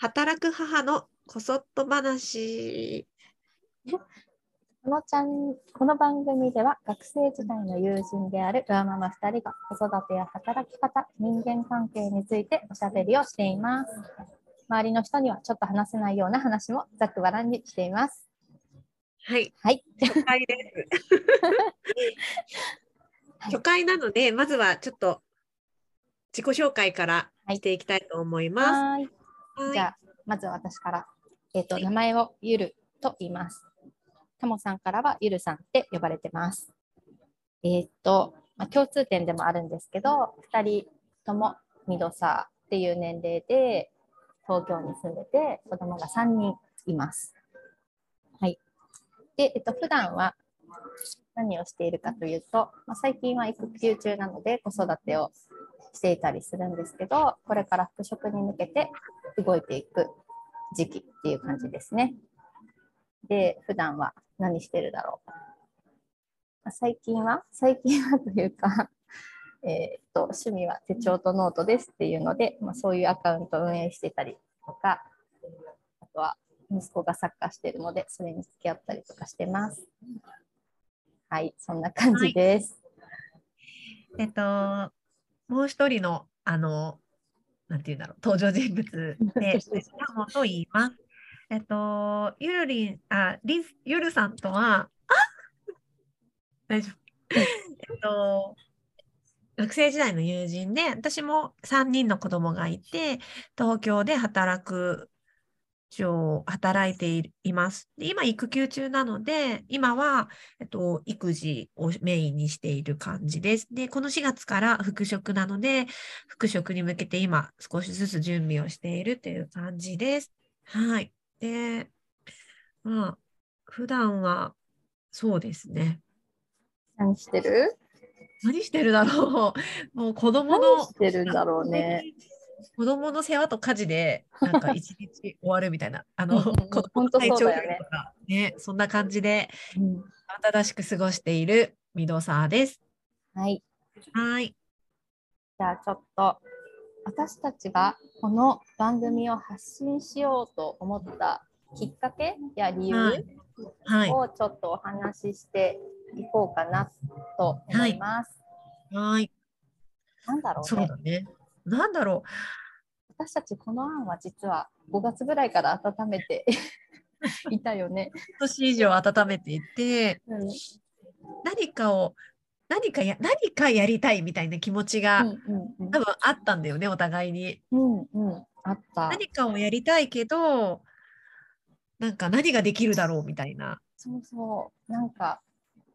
働く母のこそっと話。このちゃんこの番組では学生時代の友人であるワーママ2人が子育てや働き方、人間関係についておしゃべりをしています。周りの人にはちょっと話せないような話もざっくばらんにしています。はい、はい。初回です。初回なので、まずはちょっと自己紹介からしていきたいと思います。はーい。じゃあ、まず私から。えっ、と、名前をゆると言います。タモさんからはゆるさんって呼ばれてます。えっ、と、まあ、共通点でもあるんですけど、2人ともミドサーっていう年齢で東京に住んでて、子供が3人います。はい。で、えっ、と、普段は何をしているかというと、まあ、最近は育休中なので子育てをしていたりするんですけど、これから復職に向けて動いていく時期っていう感じですね。で、普段は何してるだろう。最近は、最近はというか、えっと、趣味は手帳とノートですっていうので、まあ、そういうアカウント運営してたりとか、あとは息子がサッカーしてるので、それに付き合ったりとかしてます。はい、そんな感じです。えっと、もう一人の、あの、なんていうんだろう、登場人物で、タモと言います。えっと、ゆるりん、あ、りん、ゆるさんとは、あ大丈夫。えっと、学生時代の友人で、私も3人の子供がいて、東京で働く、上働いていいます。で今、育休中なので、今は、えっと、育児をメインにしている感じです。で、この4月から復職なので、復職に向けて今、少しずつ準備をしているという感じです。はい。で、まあ、普段は、そうですね。何してる？何してるだろう。もう子供何の、してるんだろうね。子供の世話と家事で、なんか一日終わるみたいな、あの、子供の体調とか、ね、そんな感じで、うん慌ただしく過ごしているミドサーです。はい。はい。じゃあちょっと私たちがこの番組を発信しようと思ったきっかけや理由はいはい。をちょっとお話ししていこうかなと思います。はい。なんだろうねそうだね。なんだろ私たちこの案は実は5月ぐらいから温めて いたよね。年以上温めていて、うん何かを、何かや、何かやりたいみたいな気持ちが、多分あったんだよね、お互いに。うんうんうんあった。何かをやりたいけど、なんか何ができるだろうみたいな。そうそう、なんか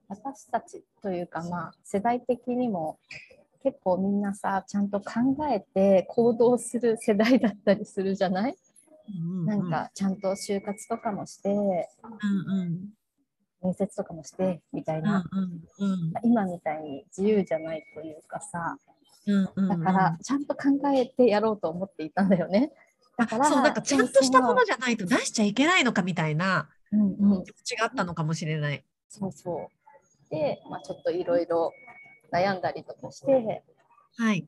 私たちというか、まあ、世代的にも結構みんなさ、ちゃんと考えて行動する世代だったりするじゃない、うんなんかちゃんと就活とかもして、うんうん。面接とかもしてみたいうんな、うんうん今みたいに自由じゃないというかさ、うんうんうんだからちゃんと考えてやろうと思っていたんだよね。だから、そう、なんかちゃんとしたものじゃないと出しちゃいけないのかみたいな気持ちがあったのかもしれない。そうそう。で、まあ、ちょっといろいろ悩んだりとかして、はい。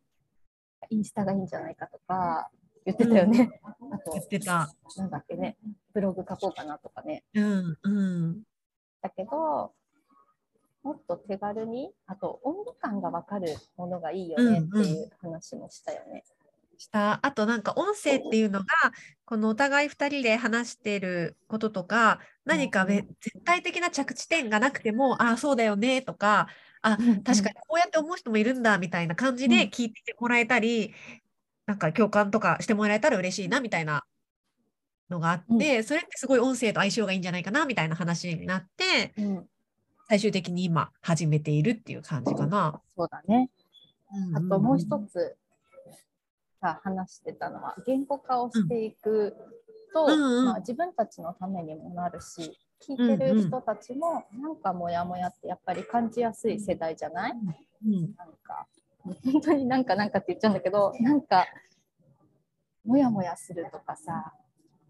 インスタがいいんじゃないかとか言ってたよね。あと言、ってた。なんだっけね、ブログ書こうかなとかね。うんうん。だけど、もっと手軽に、あと温度感がわかるものがいいよねっていう話もしたよね。した。あとなんか音声っていうのが、このお互い2人で話していることとか、何か絶対的な着地点がなくても、ああ、そうだよねとか、あ、確かにこうやって思う人もいるんだみたいな感じうんで聞いてもらえたり、なんか共感とかしてもらえたら嬉しいなみたいなのがあって、それってすごい音声と相性がいいんじゃないかなみたいな話になって、最終的に今始めているっていう感じかな。そうだね。あともう一つ。つさ話してたのは言語化をしていくと、うんうん。まあ、自分たちのためにもなるし聞いてる人たちもなんかモヤモヤってやっぱり感じやすい世代じゃない？うんなんか本当になんかなんかって言っちゃうんだけどなんかモヤモヤするとかさ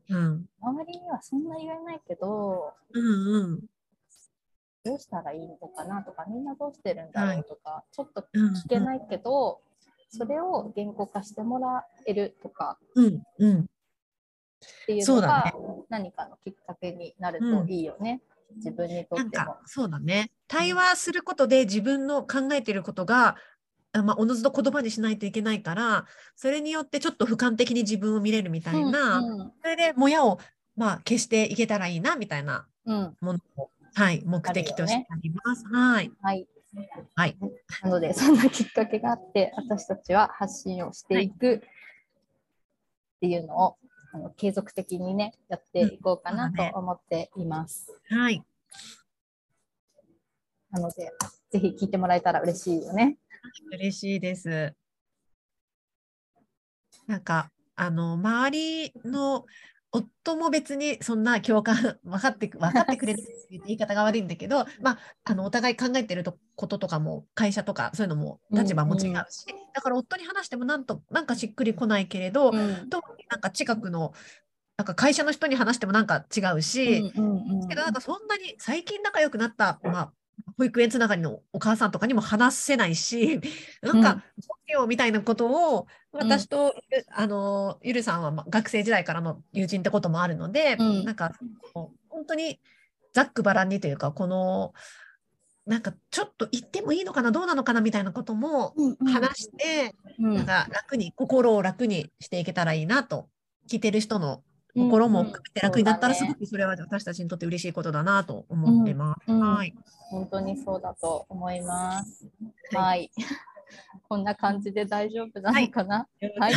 うん。周りにはそんな言えないけどうんうん。どうしたらいいのかなとかみんなどうしてるんだろうとか、ちょっとうん。聞けないけど、それを言語化してもらえるとかうんうんっていうのが何かのきっかけになるといいよね。自分にとっても。なんかそうだね。対話することで自分の考えていることが、まあ、おのずと言葉にしないといけないからそれによってちょっと俯瞰的に自分を見れるみたいな、うんうん、それでもやを、まあ、消していけたらいいなみたいなものを、うん、はい、目的としてあります。ね、はい、はいはい、なのでそんなきっかけがあって私たちは発信をしていくっていうのを、あの継続的にねやっていこうかなと思っています。うん、はい。なのでぜひ聞いてもらえたら嬉しいよね。嬉しいです。なんかあの周りの夫も別にそんな共感分かって分かってくれるって言い方が悪いんだけど、まあ、あのお互い考えてることとかも会社とかそういうのも立場も違うし、うんうん、だから夫に話してもなんとなんかしっくりこないけれど、うん、特になんか近くのなんか会社の人に話してもなんか違うし、うんうんうん、けどなんかそんなに最近仲良くなった、まあ、保育園つながりのお母さんとかにも話せないし、なんか、どうよみたいなことを、私と、うん、あの、ゆるさんは学生時代からの友人ってこともあるので、うん、なんか、本当にざっくばらんにというか、この、なんかちょっと言ってもいいのかなどうなのかなみたいなことも話して、うんうん、なんか楽に心を楽にしていけたらいいなと聞いてる人の心も含めて楽になったらすごくそれは私たちにとって嬉しいことだなと思ってます。はい、本当にそうだと思います。はい。こんな感じで大丈夫なのかな？はい。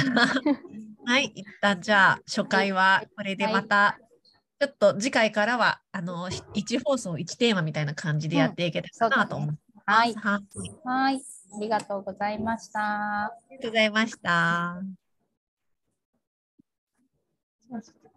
はい、一旦じゃあ初回はこれでまた、ちょっと次回からはあの1放送1テーマみたいな感じでやっていけたらなと思います。はい。はい。ありがとうございました。ありがとうございました。